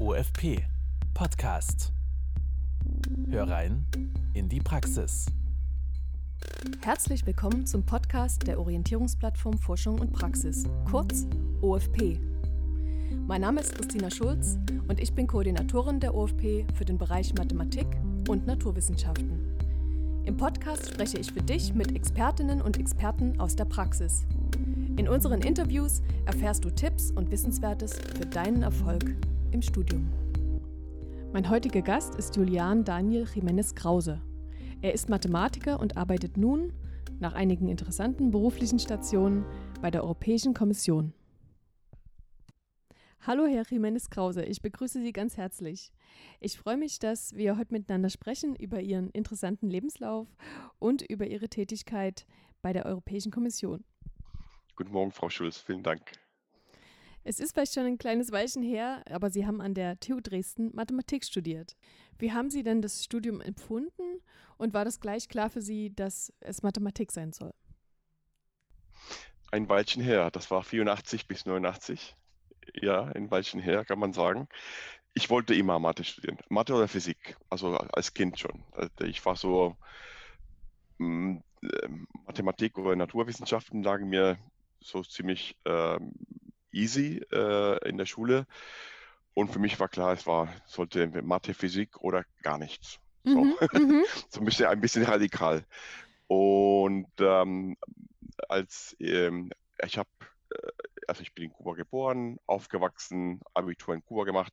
OFP Podcast. Hör rein in die Praxis. Herzlich willkommen zum Podcast der Orientierungsplattform Forschung und Praxis, kurz OFP. Mein Name ist Christina Schulz und ich bin Koordinatorin der OFP für den Bereich Mathematik und Naturwissenschaften. Im Podcast spreche ich für dich mit Expertinnen und Experten aus der Praxis. In unseren Interviews erfährst du Tipps und Wissenswertes für deinen Erfolg im Studium. Mein heutiger Gast ist Julian Daniel Jiménez Krause. Er ist Mathematiker und arbeitet nun, nach einigen interessanten beruflichen Stationen, bei der Europäischen Kommission. Hallo, Herr Jiménez Krause, ich begrüße Sie ganz herzlich. Ich freue mich, dass wir heute miteinander sprechen über Ihren interessanten Lebenslauf und über Ihre Tätigkeit bei der Europäischen Kommission. Guten Morgen, Frau Schulz, vielen Dank. Es ist vielleicht schon ein kleines Weilchen her, aber Sie haben an der TU Dresden Mathematik studiert. Wie haben Sie denn das Studium empfunden und war das gleich klar für Sie, dass es Mathematik sein soll? Ein Weilchen her, das war 84 bis 89 ja, ein Weilchen her, kann man sagen. Ich wollte immer Mathe studieren, Mathe oder Physik, also als Kind schon. Also ich war so, mm, ähm, Mathematik oder Naturwissenschaften lagen mir so ziemlich äh, easy äh, in der Schule. Und für mich war klar, es war, sollte Mathe, Physik oder gar nichts. So, mhm, mhm. so ein, bisschen, ein bisschen radikal. Und ähm, als ähm, ich habe also ich bin in Kuba geboren, aufgewachsen, Abitur in Kuba gemacht.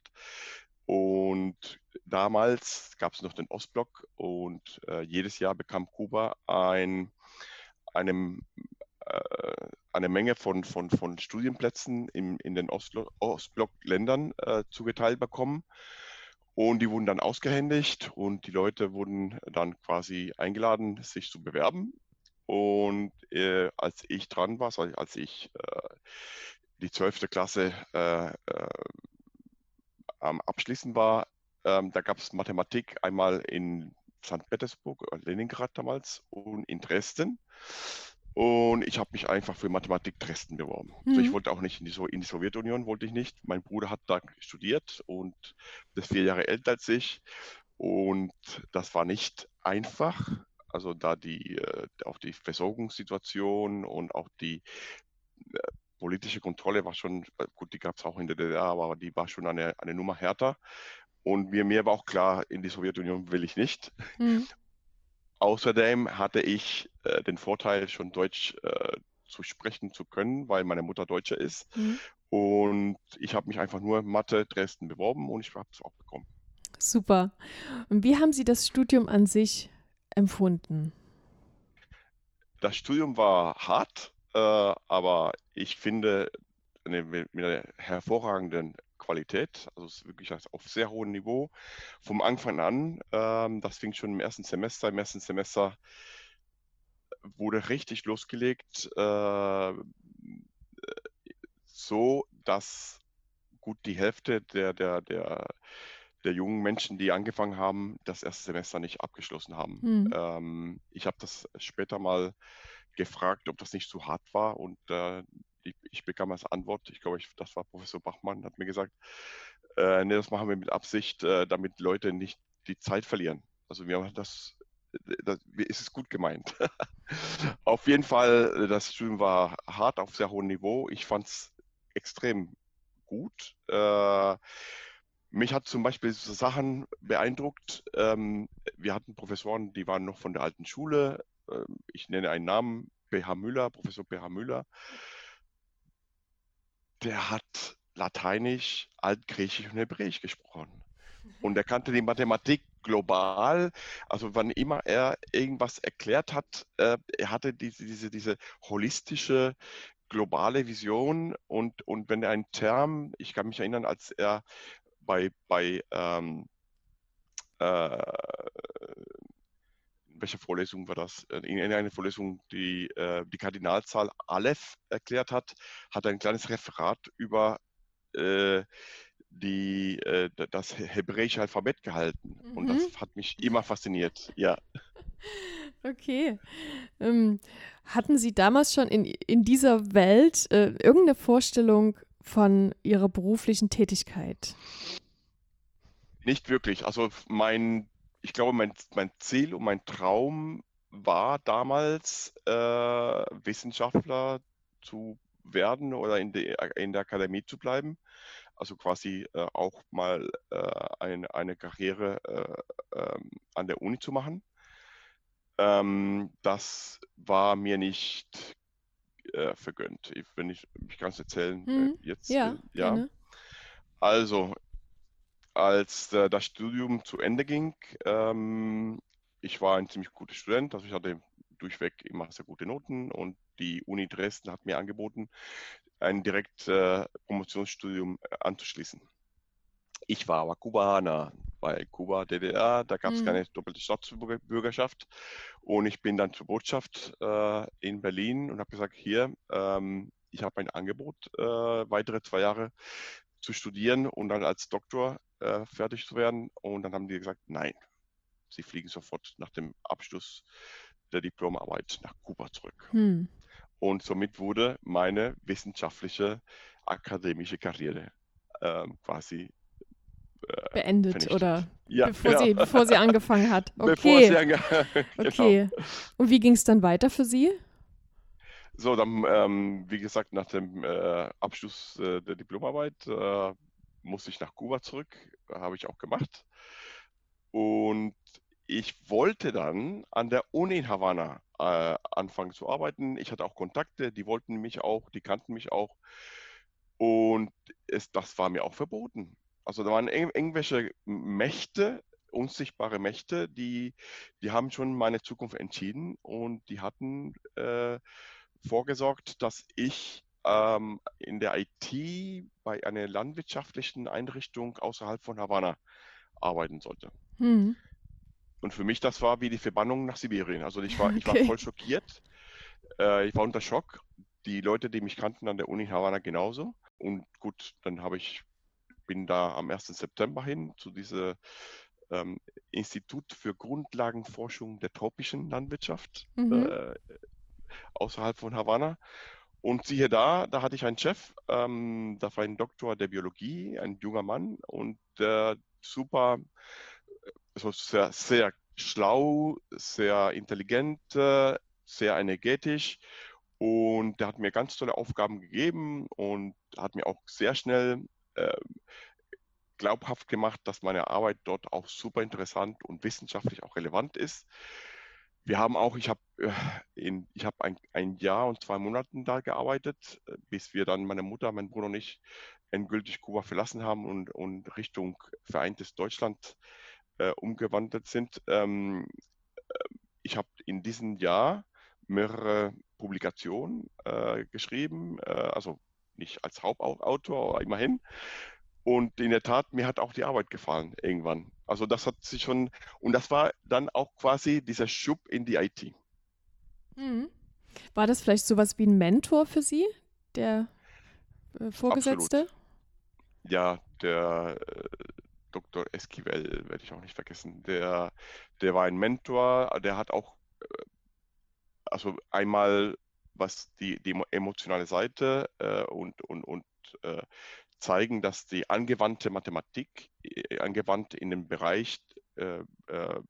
Und damals gab es noch den Ostblock und äh, jedes Jahr bekam Kuba ein, eine, äh, eine Menge von, von, von Studienplätzen im, in den Ostblock-Ländern äh, zugeteilt bekommen. Und die wurden dann ausgehändigt und die Leute wurden dann quasi eingeladen, sich zu bewerben. Und äh, als ich dran war, als ich äh, die 12. Klasse äh, äh, am Abschließen war, ähm, da gab es Mathematik einmal in St. Petersburg, äh, Leningrad damals und in Dresden. Und ich habe mich einfach für Mathematik Dresden beworben. Mhm. Also ich wollte auch nicht in die, so in die, Sowjetunion, wollte ich nicht. Mein Bruder hat da studiert und ist vier Jahre älter als ich. Und das war nicht einfach. Also da die, äh, auch die Versorgungssituation und auch die äh, politische Kontrolle war schon, äh, gut, die gab es auch in der DDR, aber die war schon eine, eine Nummer härter. Und mir, mir war auch klar, in die Sowjetunion will ich nicht. Mhm. Außerdem hatte ich äh, den Vorteil, schon Deutsch äh, zu sprechen zu können, weil meine Mutter Deutsche ist. Mhm. Und ich habe mich einfach nur Mathe Dresden beworben und ich habe es auch bekommen. Super. Und wie haben Sie das Studium an sich empfunden? Das Studium war hart, äh, aber ich finde eine, mit einer hervorragenden Qualität, also es ist wirklich auf sehr hohem Niveau. Vom Anfang an, ähm, das fing schon im ersten Semester, im ersten Semester wurde richtig losgelegt, äh, so dass gut die Hälfte der, der, der der jungen Menschen, die angefangen haben, das erste Semester nicht abgeschlossen haben. Mhm. Ähm, ich habe das später mal gefragt, ob das nicht zu hart war und äh, ich, ich, bekam als Antwort, ich glaube, ich, das war Professor Bachmann, hat mir gesagt, äh, nee, das machen wir mit Absicht, äh, damit Leute nicht die Zeit verlieren. Also wir haben das, das ist es gut gemeint. auf jeden Fall, das Studium war hart auf sehr hohem Niveau. Ich fand es extrem gut. Äh, mich hat zum Beispiel so Sachen beeindruckt. Ähm, wir hatten Professoren, die waren noch von der alten Schule. Ähm, ich nenne einen Namen, PH Müller, Professor PH Müller. Der hat Lateinisch, Altgriechisch und Hebräisch gesprochen. Und er kannte die Mathematik global. Also wann immer er irgendwas erklärt hat, äh, er hatte diese, diese, diese holistische globale Vision und, und wenn er einen Term, ich kann mich erinnern, als er bei, bei ähm, äh, in welcher Vorlesung war das? Äh, in einer Vorlesung, die äh, die Kardinalzahl Aleph erklärt hat, hat er ein kleines Referat über äh, die, äh, das hebräische Alphabet gehalten. Mhm. Und das mhm. hat mich immer fasziniert, ja. Okay. Ähm, hatten Sie damals schon in, in dieser Welt äh, irgendeine Vorstellung von Ihrer beruflichen Tätigkeit? Nicht wirklich. Also mein, ich glaube, mein, mein Ziel und mein Traum war damals, äh, Wissenschaftler zu werden oder in, de, in der Akademie zu bleiben. Also quasi äh, auch mal äh, eine, eine Karriere äh, ähm, an der Uni zu machen. Ähm, das war mir nicht äh, vergönnt. Ich, wenn ich, ich kann es erzählen Hm, jetzt. ja, äh, ja. Also, als äh, das Studium zu Ende ging, ähm, ich war ein ziemlich guter Student, also ich hatte durchweg immer sehr gute Noten und die Uni Dresden hat mir angeboten, ein direkt äh, Promotionsstudium äh, anzuschließen. Ich war aber Kubaner, weil Kuba, DDR, da gab es Mhm. keine doppelte Staatsbürgerschaft. Und ich bin dann zur Botschaft äh, in Berlin und habe gesagt, hier, ähm, ich habe ein Angebot, äh, weitere zwei Jahre zu studieren und dann als Doktor äh, fertig zu werden. Und dann haben die gesagt, nein, sie fliegen sofort nach dem Abschluss der Diplomarbeit nach Kuba zurück. Hm. Und somit wurde meine wissenschaftliche akademische Karriere ähm, quasi Beendet vernichtet. oder ja, bevor, genau. sie, bevor sie angefangen hat. Bevor Okay, sie ange genau. okay. Und wie ging es dann weiter für Sie? So, dann, ähm, wie gesagt, nach dem äh, Abschluss äh, der Diplomarbeit äh, musste ich nach Kuba zurück. Habe ich auch gemacht. Und ich wollte dann an der Uni in Havanna äh, anfangen zu arbeiten. Ich hatte auch Kontakte, die wollten mich auch, die kannten mich auch. Und es, das war mir auch verboten. Also da waren irg- irgendwelche Mächte, unsichtbare Mächte, die, die haben schon meine Zukunft entschieden und die hatten äh, vorgesorgt, dass ich ähm, in der IT bei einer landwirtschaftlichen Einrichtung außerhalb von Havanna arbeiten sollte. Hm. Und für mich, das war wie die Verbannung nach Sibirien. Also ich war, ich war Okay. voll schockiert. Äh, ich war unter Schock. Die Leute, die mich kannten an der Uni Havanna genauso. Und gut, dann habe ich, bin da am 1. September hin zu diesem ähm, Institut für Grundlagenforschung der tropischen Landwirtschaft Mhm. äh, außerhalb von Havanna. Und siehe da, da hatte ich einen Chef, ähm, das war ein Doktor der Biologie, ein junger Mann und äh, super, also sehr, sehr schlau, sehr intelligent, äh, sehr energetisch und der hat mir ganz tolle Aufgaben gegeben und hat mir auch sehr schnell äh, glaubhaft gemacht, dass meine Arbeit dort auch super interessant und wissenschaftlich auch relevant ist. Wir haben auch, ich habe äh, in, ich habe ein, ein Jahr und zwei Monaten da gearbeitet, äh, bis wir dann meine Mutter, mein Bruder und ich endgültig Kuba verlassen haben und, und Richtung vereintes Deutschland äh, umgewandert sind. Ähm, äh, ich habe in diesem Jahr mehrere Publikationen äh, geschrieben, äh, also nicht als Hauptautor, aber immerhin. Und in der Tat, mir hat auch die Arbeit gefallen irgendwann. Also das hat sich schon, und das war dann auch quasi dieser Schub in die IT. Hm. War das vielleicht sowas wie ein Mentor für Sie, der äh, Vorgesetzte? Ja, der äh, Dr. Esquivel werde ich auch nicht vergessen. Der, der war ein Mentor, der hat auch, äh, also einmal was die, die emo- emotionale Seite äh, und, und, und äh, zeigen, dass die angewandte Mathematik, äh, angewandt in dem Bereich äh, äh,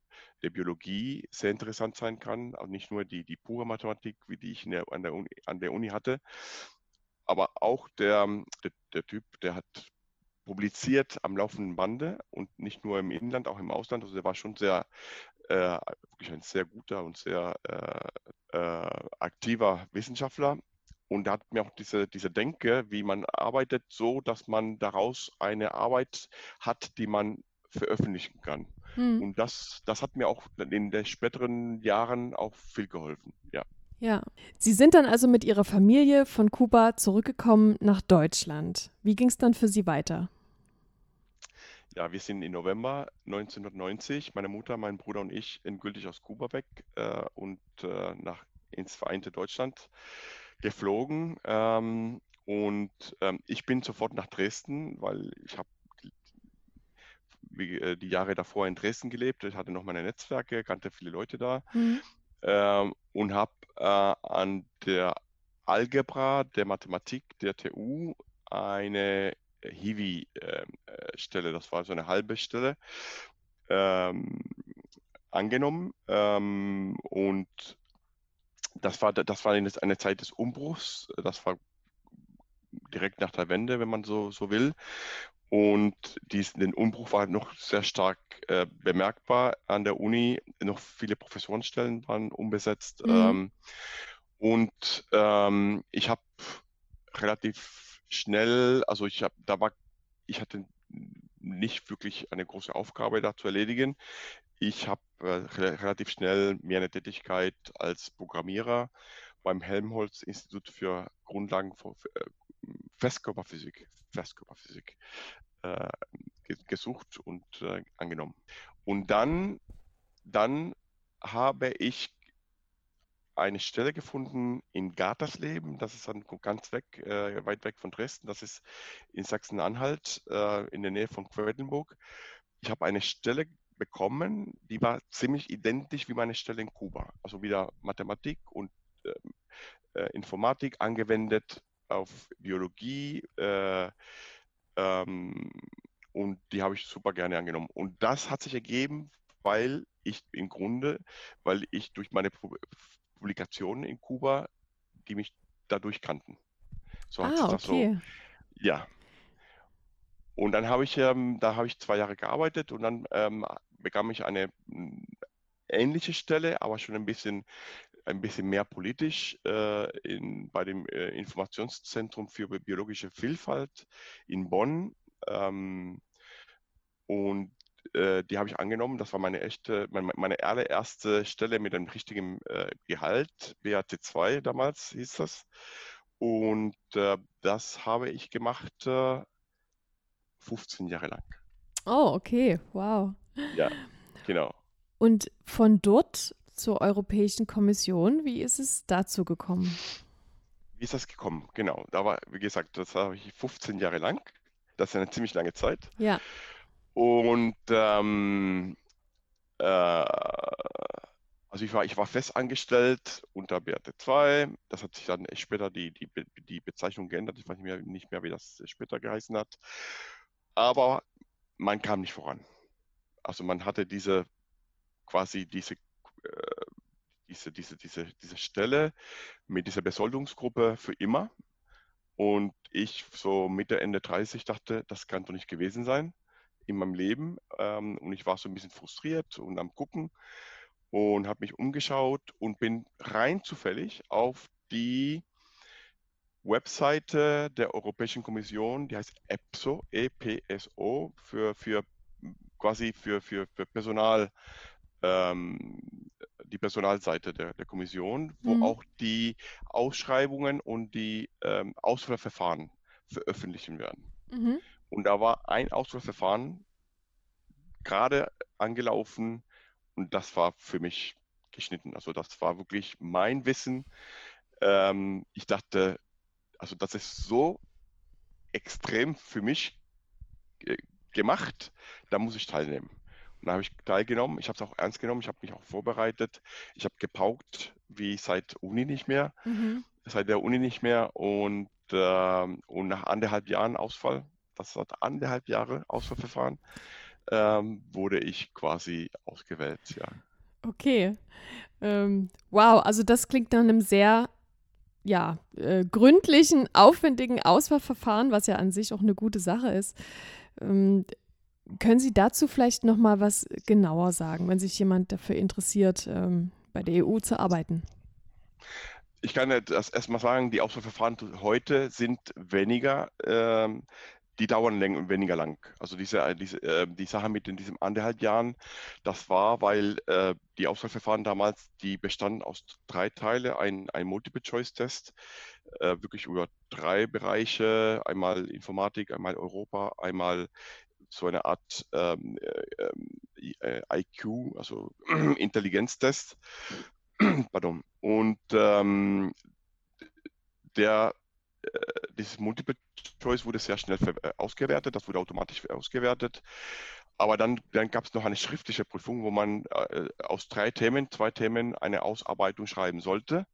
der Biologie sehr interessant sein kann. Also nicht nur die, die pure Mathematik, wie die ich der, an, der Uni, an der Uni hatte, aber auch der, der, der Typ, der hat publiziert am laufenden Bande und nicht nur im Inland, auch im Ausland. Also der war schon sehr, äh, wirklich ein sehr guter und sehr äh, äh, aktiver Wissenschaftler. Und er hat mir auch diese, diese Denke, wie man arbeitet, so, dass man daraus eine Arbeit hat, die man veröffentlichen kann. Hm. Und das, das hat mir auch in den späteren Jahren auch viel geholfen. Ja. Ja. Sie sind dann also mit Ihrer Familie von Kuba zurückgekommen nach Deutschland. Wie ging es dann für Sie weiter? Ja, wir sind im November 1990, meine Mutter, mein Bruder und ich, endgültig aus Kuba weg äh, und äh, nach, ins vereinte Deutschland geflogen. Ähm, und ähm, ich bin sofort nach Dresden, weil ich habe äh, die Jahre davor in Dresden gelebt. Ich hatte noch meine Netzwerke, kannte viele Leute da Hm. ähm, und habe äh, an der Algebra der Mathematik der TU eine Hiwi-Stelle, das war so eine halbe Stelle, ähm, angenommen. Ähm, und das war, das war eine Zeit des Umbruchs. Das war direkt nach der Wende, wenn man so, so will. Und dies, den Umbruch war noch sehr stark äh, bemerkbar an der Uni. Noch viele Professorenstellen waren unbesetzt. Mhm. Ähm, und ähm, ich habe relativ schnell, also ich habe, da war, ich hatte nicht wirklich eine große Aufgabe da zu erledigen. Ich habe relativ schnell mir eine Tätigkeit als Programmierer beim Helmholtz-Institut für Grundlagen von äh, Festkörperphysik, Festkörperphysik äh, gesucht und äh, angenommen. Und dann, dann habe ich eine Stelle gefunden in Gartersleben, das ist dann ganz weg, äh, weit weg von Dresden, das ist in Sachsen-Anhalt, äh, in der Nähe von Quedlinburg. Ich habe eine Stelle bekommen, die war ziemlich identisch wie meine Stelle in Kuba. Also wieder Mathematik und ähm, äh, Informatik angewendet auf Biologie äh, ähm, und die habe ich super gerne angenommen. Und das hat sich ergeben, weil ich im Grunde, weil ich durch meine Publikationen in Kuba, die mich dadurch kannten. So hat ah, sich das okay. so. Ja. Und dann habe ich, ähm, da habe ich zwei Jahre gearbeitet und dann ähm, bekam ich eine hm, ähnliche Stelle, aber schon ein bisschen ein bisschen mehr politisch äh, in, bei dem äh, Informationszentrum für biologische Vielfalt in Bonn. Ähm, und äh, die habe ich angenommen. Das war meine echte, meine, meine allererste Stelle mit einem richtigen äh, Gehalt, BAT2 damals hieß das. Und äh, das habe ich gemacht 15 äh, Jahre lang. Oh, okay, wow. Ja, genau. Und von dort zur Europäischen Kommission. Wie ist es dazu gekommen? Wie ist das gekommen? Genau, da war, wie gesagt, das habe ich 15 Jahre lang. Das ist eine ziemlich lange Zeit. Ja. Und ähm, äh, also ich war, ich war fest angestellt unter BRT2. Das hat sich dann später die, die, die Bezeichnung geändert. Ich weiß nicht mehr, nicht mehr, wie das später geheißen hat. Aber man kam nicht voran. Also man hatte diese quasi diese äh, diese, diese, diese, diese Stelle mit dieser Besoldungsgruppe für immer. Und ich so Mitte, Ende 30 dachte, das kann doch nicht gewesen sein in meinem Leben. Ähm, und ich war so ein bisschen frustriert und am Gucken und habe mich umgeschaut und bin rein zufällig auf die Webseite der Europäischen Kommission, die heißt EPSO, EPSO, für, für quasi für, für, für Personal, ähm, die Personalseite der, der Kommission, wo mhm. auch die Ausschreibungen und die ähm, Auswahlverfahren veröffentlichen werden. Mhm. Und da war ein Auswahlverfahren gerade angelaufen und das war für mich geschnitten. Also das war wirklich mein Wissen. Ähm, ich dachte, also das ist so extrem für mich gemacht, da muss ich teilnehmen. Und da habe ich teilgenommen. Ich habe es auch ernst genommen. Ich habe mich auch vorbereitet. Ich habe gepaukt, wie seit Uni nicht mehr. Mhm. Seit der Uni nicht mehr. Und, äh, und nach anderthalb Jahren Ausfall, das hat anderthalb Jahre Ausfallverfahren, ähm, wurde ich quasi ausgewählt. Ja. Okay. Ähm, wow, also das klingt nach einem sehr ja, äh, gründlichen, aufwendigen Auswahlverfahren, was ja an sich auch eine gute Sache ist. Ähm, können Sie dazu vielleicht noch mal was genauer sagen, wenn sich jemand dafür interessiert, ähm, bei der EU zu arbeiten? Ich kann das erstmal sagen, die Auswahlverfahren heute sind weniger, ähm, die dauern länger, weniger lang. Also diese, diese äh, die Sache mit in diesem anderthalb Jahren, das war, weil äh, die Auswahlverfahren damals, die bestanden aus drei Teilen, ein, ein Multiple-Choice-Test, äh, wirklich über drei Bereiche, einmal Informatik, einmal Europa, einmal so eine Art ähm, äh, äh IQ, also Intelligenztest. Pardon. Und ähm, der, äh, dieses Multiple Choice wurde sehr schnell äh, ausgewertet, das wurde automatisch ausgewertet. Aber dann, dann gab es noch eine schriftliche Prüfung, wo man äh, aus drei Themen, zwei Themen eine Ausarbeitung schreiben sollte.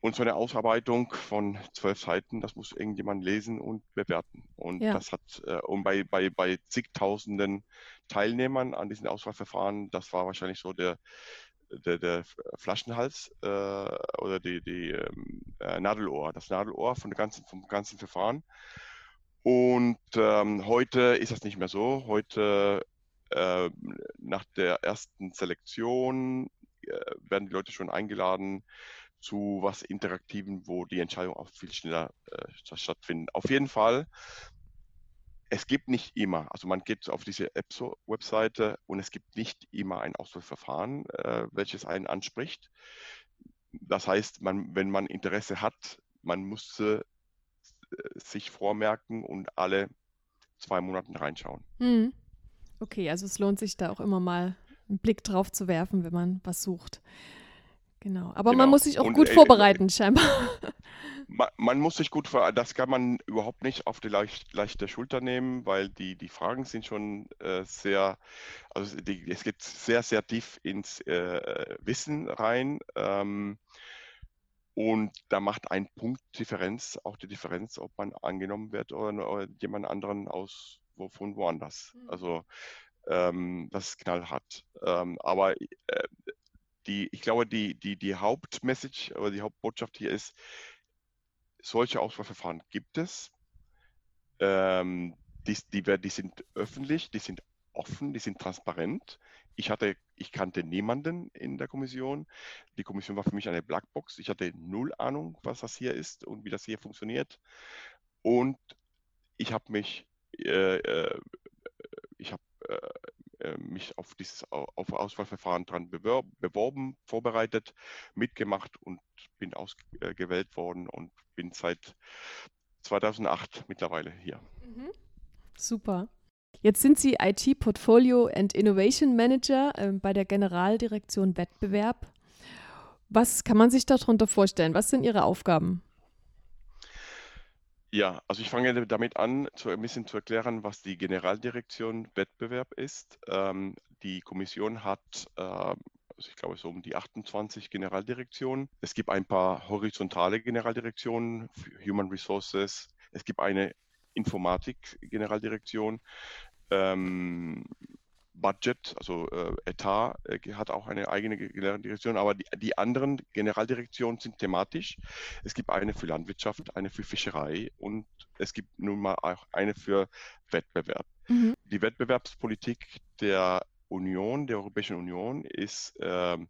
und so eine Ausarbeitung von zwölf Seiten, das muss irgendjemand lesen und bewerten. Und ja. das hat, äh, und bei, bei, bei zigtausenden Teilnehmern an diesen Auswahlverfahren, das war wahrscheinlich so der, der, der Flaschenhals äh, oder die, die ähm, äh, Nadelohr, das Nadelohr von ganzen, vom ganzen Verfahren. Und ähm, heute ist das nicht mehr so. Heute äh, nach der ersten Selektion äh, werden die Leute schon eingeladen, zu was Interaktiven, wo die Entscheidungen auch viel schneller äh, stattfinden. Auf jeden Fall, es gibt nicht immer, also man geht auf diese EPSO-Webseite und es gibt nicht immer ein Auswahlverfahren, äh, welches einen anspricht. Das heißt, man, wenn man Interesse hat, man muss äh, sich vormerken und alle zwei Monate reinschauen. Hm. Okay, also es lohnt sich da auch immer mal einen Blick drauf zu werfen, wenn man was sucht. Genau, aber genau. man muss sich auch und, gut äh, vorbereiten, scheinbar. Man, man, muss sich gut vorbereiten, das kann man überhaupt nicht auf die leicht, leichte Schulter nehmen, weil die, die Fragen sind schon äh, sehr, also die, es geht sehr, sehr tief ins äh, Wissen rein. Ähm, und da macht ein Punkt Differenz auch die Differenz, ob man angenommen wird oder, oder jemand anderen aus wo, von woanders. Mhm. Also ähm, das ist knallhart. Ähm, aber äh, die, ich glaube, die, die, die Hauptmessage oder die Hauptbotschaft hier ist, solche Auswahlverfahren gibt es. Ähm, die, die, die sind öffentlich, die sind offen, die sind transparent. Ich hatte, ich kannte niemanden in der Kommission. Die Kommission war für mich eine Blackbox. Ich hatte null Ahnung, was das hier ist und wie das hier funktioniert. Und ich habe mich, äh, äh, ich habe äh, mich auf dieses auf Auswahlverfahren dran beworben, vorbereitet, mitgemacht und bin ausgewählt worden und bin seit 2008 mittlerweile hier. Mhm. Super. Jetzt sind Sie IT Portfolio and Innovation Manager äh, bei der Generaldirektion Wettbewerb. Was kann man sich darunter vorstellen? Was sind Ihre Aufgaben? Ja, also ich fange damit an, zu, ein bisschen zu erklären, was die Generaldirektion Wettbewerb ist. Ähm, die Kommission hat, äh, also ich glaube, so um die 28 Generaldirektionen. Es gibt ein paar horizontale Generaldirektionen, Human Resources. Es gibt eine Informatik-Generaldirektion. Ähm, Budget, also äh, Etat, äh, hat auch eine eigene Generaldirektion, aber die, die, anderen Generaldirektionen sind thematisch. Es gibt eine für Landwirtschaft, eine für Fischerei und es gibt nun mal auch eine für Wettbewerb. Mhm. Die Wettbewerbspolitik der Union, der Europäischen Union, ist ähm,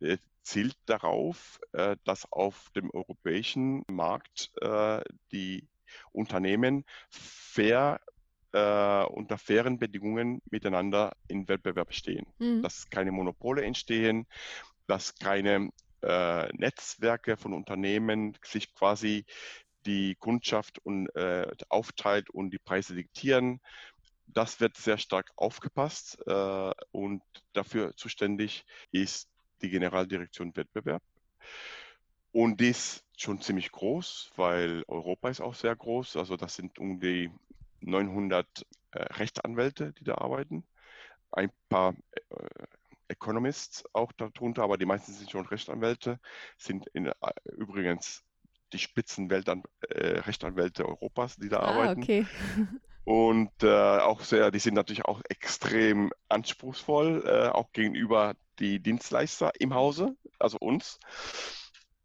äh, zielt darauf, äh, dass auf dem europäischen Markt äh, die Unternehmen fair äh, unter fairen Bedingungen miteinander in Wettbewerb stehen. Mhm. Dass keine Monopole entstehen, dass keine äh, Netzwerke von Unternehmen sich quasi die Kundschaft und, äh, aufteilt und die Preise diktieren. Das wird sehr stark aufgepasst äh, und dafür zuständig ist die Generaldirektion Wettbewerb. Und dies schon ziemlich groß, weil Europa ist auch sehr groß. Also das sind um die 900 äh, Rechtsanwälte, die da arbeiten, ein paar äh, Economists auch darunter, aber die meisten sind schon Rechtsanwälte, sind in, äh, übrigens die Spitzenrechtsanwälte äh, Europas, die da ah, arbeiten. Okay. Und äh, auch sehr, die sind natürlich auch extrem anspruchsvoll, äh, auch gegenüber die Dienstleister im Hause, also uns.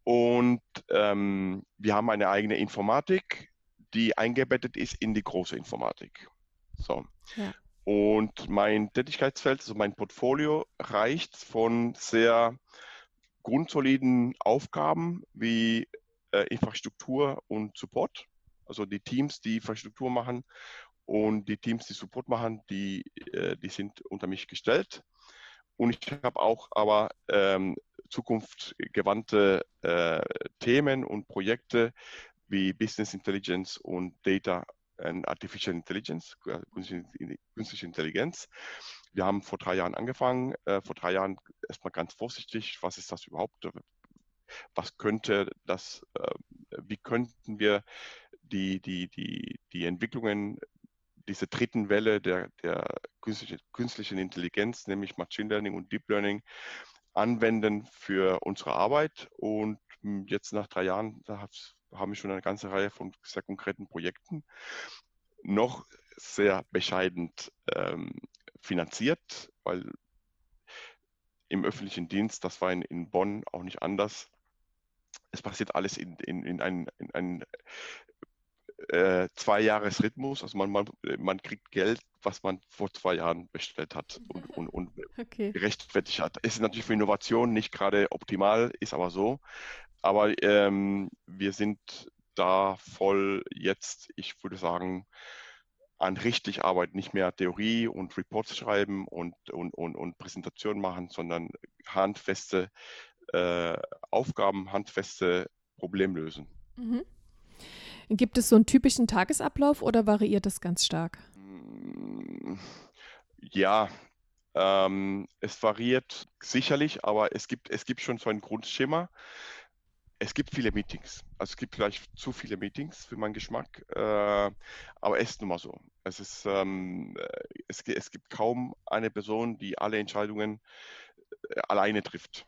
Und ähm, wir haben eine eigene Informatik, die eingebettet ist in die große Informatik. So. Ja. Und mein Tätigkeitsfeld, also mein Portfolio, reicht von sehr grundsoliden Aufgaben wie äh, Infrastruktur und Support. Also die Teams, die Infrastruktur machen und die Teams, die Support machen, die, äh, die sind unter mich gestellt. Und ich habe auch aber ähm, zukunftsgewandte äh, Themen und Projekte, wie Business Intelligence und Data and Artificial Intelligence, äh, künstliche Intelligenz. Wir haben vor drei Jahren angefangen. Äh, vor drei Jahren erstmal ganz vorsichtig, was ist das überhaupt? Was könnte das, äh, wie könnten wir die, die, die, die Entwicklungen diese dritten Welle der, der künstlichen Intelligenz, nämlich Machine Learning und Deep Learning, anwenden für unsere Arbeit und hm, jetzt nach drei Jahren, haben wir schon eine ganze Reihe von sehr konkreten Projekten. Noch sehr bescheiden ähm, finanziert, weil im öffentlichen Dienst, das war in, in Bonn auch nicht anders. Es passiert alles in, in, in einen, in einen äh, Zwei-Jahres-Rhythmus. Also man, man, man kriegt Geld, was man vor zwei Jahren bestellt hat und, und, und okay. gerechtfertigt hat. Ist natürlich für Innovation nicht gerade optimal, ist aber so. Aber ähm, wir sind da voll jetzt, ich würde sagen, an richtig arbeiten, nicht mehr Theorie und Reports schreiben und, und, und, und Präsentationen machen, sondern handfeste äh, Aufgaben, handfeste Problemlösen. Mhm. Gibt es so einen typischen Tagesablauf oder variiert das ganz stark? Mm, ja, ähm, es variiert sicherlich, aber es gibt, es gibt schon so ein Grundschema. Es gibt viele Meetings. Also es gibt vielleicht zu viele Meetings für meinen Geschmack, äh, aber es ist nun mal so. Es, ist, ähm, äh, es, es gibt kaum eine Person, die alle Entscheidungen äh, alleine trifft.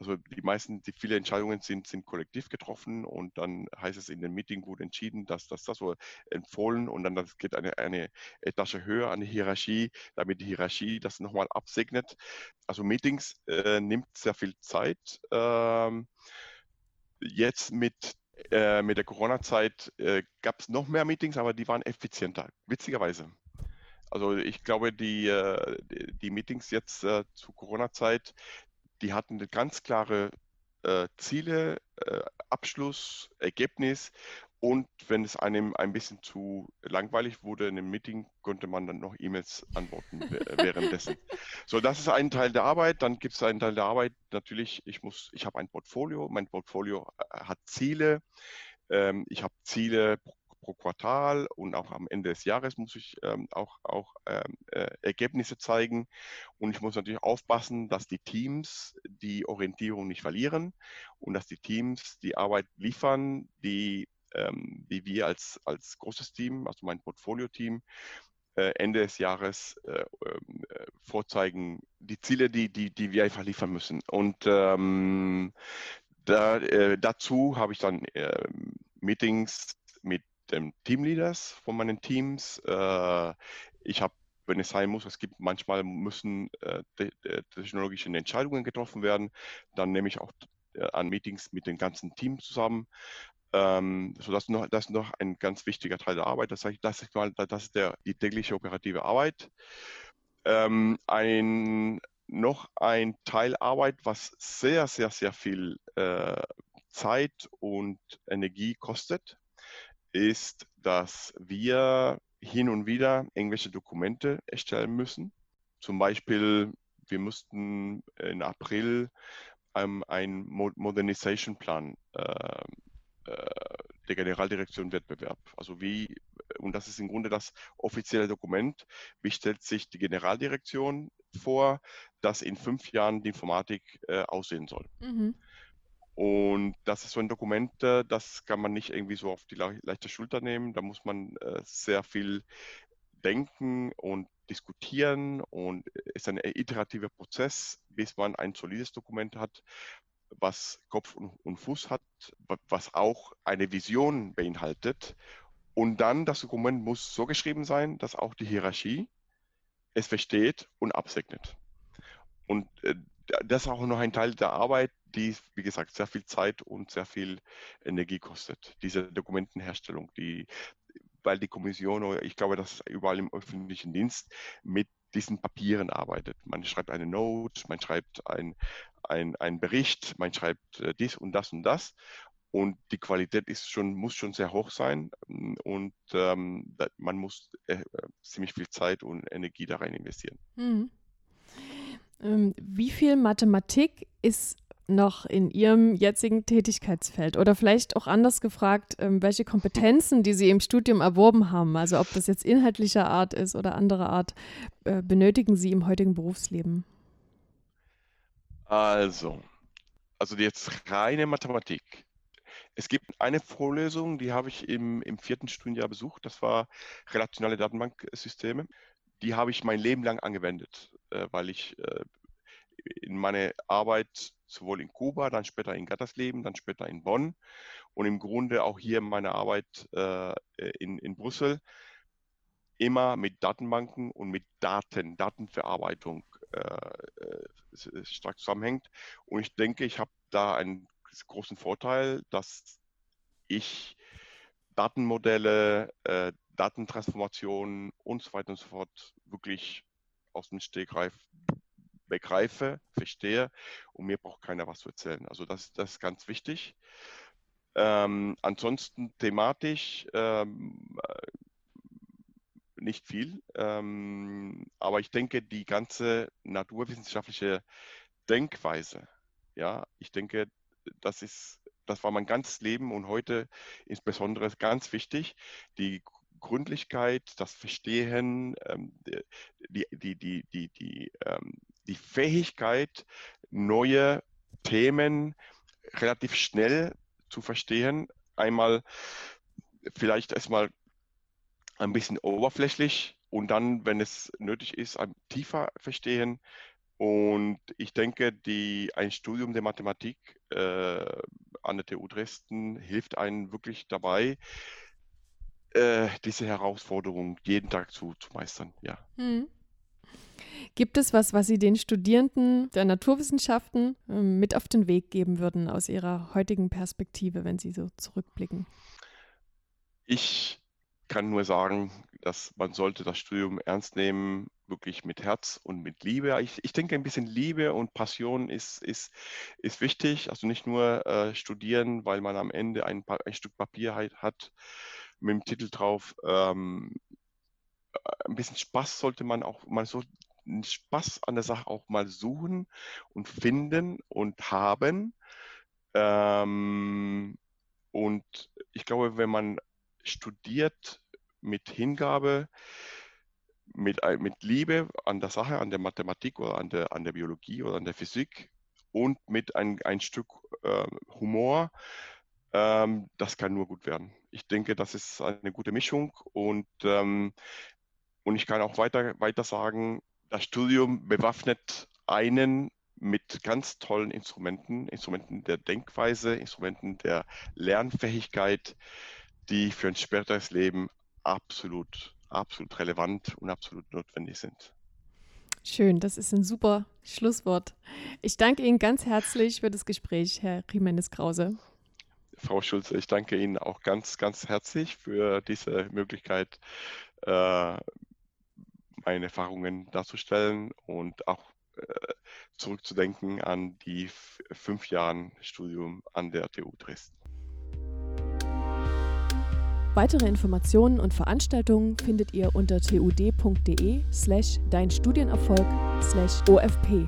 Also die meisten, die viele Entscheidungen sind, sind kollektiv getroffen und dann heißt es in dem Meeting wurde entschieden, dass das, das so empfohlen und dann das geht eine, eine Etage höher an die Hierarchie, damit die Hierarchie das nochmal absegnet. Also Meetings äh, nimmt sehr viel Zeit. Ähm, jetzt mit äh, mit der Corona-Zeit äh, gab es noch mehr Meetings, aber die waren effizienter, witzigerweise. Also ich glaube, die, äh, die Meetings jetzt äh, zu Corona-Zeit, die hatten ganz klare äh, Ziele, äh, Abschluss, Ergebnis. Und wenn es einem ein bisschen zu langweilig wurde in einem Meeting, konnte man dann noch E-Mails antworten währenddessen. So, das ist ein Teil der Arbeit. Dann gibt es einen Teil der Arbeit. Natürlich, ich muss, ich habe ein Portfolio. Mein Portfolio äh, hat Ziele. Ähm, ich habe Ziele pro Quartal und auch am Ende des Jahres muss ich ähm, auch, auch ähm, äh, Ergebnisse zeigen. Und ich muss natürlich aufpassen, dass die Teams die Orientierung nicht verlieren und dass die Teams die Arbeit liefern, die, ähm, die wir als, als großes Team, also mein Portfolio-Team, äh, Ende des Jahres äh, ähm, äh, vorzeigen, die Ziele, die, die, die wir einfach liefern müssen. Und ähm, da, äh, dazu habe ich dann ähm, Meetings mit den Teamleaders von meinen Teams. Äh, ich habe, wenn es sein muss, es gibt manchmal müssen äh, technologische Entscheidungen getroffen werden. Dann nehme ich auch an Meetings mit dem ganzen Team zusammen. Ähm, so das, noch, das ist noch ein ganz wichtiger Teil der Arbeit. Das, das, ist, mal, das ist der, die tägliche operative Arbeit. Ähm, ein, noch ein Teil Arbeit, was sehr, sehr, sehr viel äh, Zeit und Energie kostet, ist, dass wir hin und wieder irgendwelche Dokumente erstellen müssen. Zum Beispiel, wir mussten in April ähm, einen Modernization Plan äh, der Generaldirektion Wettbewerb. Also wie, und das ist im Grunde das offizielle Dokument, wie stellt sich die Generaldirektion vor, dass in fünf Jahren die Informatik äh, aussehen soll. Mhm. Und das ist so ein Dokument, äh, das kann man nicht irgendwie so auf die leichte Schulter nehmen. Da muss man äh, sehr viel denken und diskutieren und es ist ein iterativer Prozess, bis man ein solides Dokument hat, was Kopf und Fuß hat, was auch eine Vision beinhaltet. Und dann das Dokument muss so geschrieben sein, dass auch die Hierarchie es versteht und absegnet. Und äh, das ist auch noch ein Teil der Arbeit, die, wie gesagt, sehr viel Zeit und sehr viel Energie kostet. Diese Dokumentenherstellung, die, weil die Kommission, ich glaube, dass überall im öffentlichen Dienst mit diesen Papieren arbeitet. Man schreibt eine Note, man schreibt ein, ein, einen Bericht, man schreibt äh, dies und das und das. Und die Qualität ist schon, muss schon sehr hoch sein und ähm, man muss äh, ziemlich viel Zeit und Energie da rein investieren. Mhm. Ähm, wie viel Mathematik ist noch in Ihrem jetzigen Tätigkeitsfeld? Oder vielleicht auch anders gefragt, ähm, welche Kompetenzen, die Sie im Studium erworben haben, also ob das jetzt inhaltlicher Art ist oder anderer Art, äh, benötigen Sie im heutigen Berufsleben? Also, also jetzt reine Mathematik. Es gibt eine Vorlesung, die habe ich im, im vierten Studienjahr besucht. Das war relationale Datenbanksysteme. Die habe ich mein Leben lang angewendet, äh, weil ich äh, in meiner Arbeit sowohl in Kuba, dann später in Gattersleben, dann später in Bonn und im Grunde auch hier in meiner Arbeit äh, in, in Brüssel immer mit Datenbanken und mit Daten, Datenverarbeitung äh, äh stark zusammenhängt. Und ich denke, ich habe da einen großen Vorteil, dass ich Datenmodelle, äh, Datentransformationen und so weiter und so fort wirklich aus dem Stegreif begreife, verstehe und mir braucht keiner was zu erzählen. Also das, das ist ganz wichtig. Ähm, ansonsten thematisch ähm, äh, nicht viel, ähm, aber ich denke, die ganze naturwissenschaftliche Denkweise, ja, ich denke, das ist, das war mein ganzes Leben und heute insbesondere ganz wichtig, die Gründlichkeit, das Verstehen, ähm, die, die, die, die, die, ähm, die Fähigkeit, neue Themen relativ schnell zu verstehen. Einmal vielleicht erstmal ein bisschen oberflächlich und dann, wenn es nötig ist, tiefer verstehen. Und ich denke, die, ein Studium der Mathematik äh, an der TU Dresden hilft einem wirklich dabei, äh, diese Herausforderung jeden Tag zu, zu meistern. Ja. Hm. Gibt es was, was Sie den Studierenden der Naturwissenschaften äh, mit auf den Weg geben würden aus Ihrer heutigen Perspektive, wenn Sie so zurückblicken? Ich kann nur sagen, dass man sollte das Studium ernst nehmen, wirklich mit Herz und mit Liebe. Ich, ich denke, ein bisschen Liebe und Passion ist, ist, ist wichtig. Also nicht nur äh, studieren, weil man am Ende ein, ein Stück Papier hat mit dem Titel drauf. Ähm, ein bisschen Spaß sollte man auch, man soll Spaß an der Sache auch mal suchen und finden und haben. Ähm, und ich glaube, wenn man studiert mit Hingabe, mit, mit Liebe an der Sache, an der Mathematik oder an der, an der Biologie oder an der Physik und mit ein, ein Stück äh, Humor, ähm, das kann nur gut werden. Ich denke, das ist eine gute Mischung und, ähm, und ich kann auch weiter, weiter sagen, das Studium bewaffnet einen mit ganz tollen Instrumenten, Instrumenten der Denkweise, Instrumenten der Lernfähigkeit, die für ein späteres Leben absolut, absolut relevant und absolut notwendig sind. Schön, das ist ein super Schlusswort. Ich danke Ihnen ganz herzlich für das Gespräch, Herr Jimenez-Krause. Frau Schulze, ich danke Ihnen auch ganz, ganz herzlich für diese Möglichkeit, äh, meine Erfahrungen darzustellen und auch äh, zurückzudenken an die fünf Jahre Studium an der TU Dresden. Weitere Informationen und Veranstaltungen findet ihr unter tud.de slash dein Studienerfolg slash OFP.